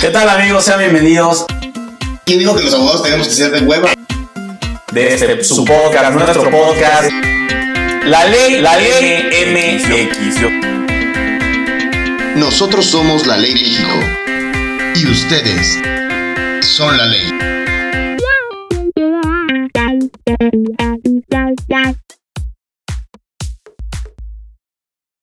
¿Qué tal amigos? Sean bienvenidos. ¿Quién dijo que los abogados tenemos que ser de hueva? De este, su podcast, nuestro podcast. La ley, la ley MX. Nosotros somos la ley México. Y ustedes son la ley.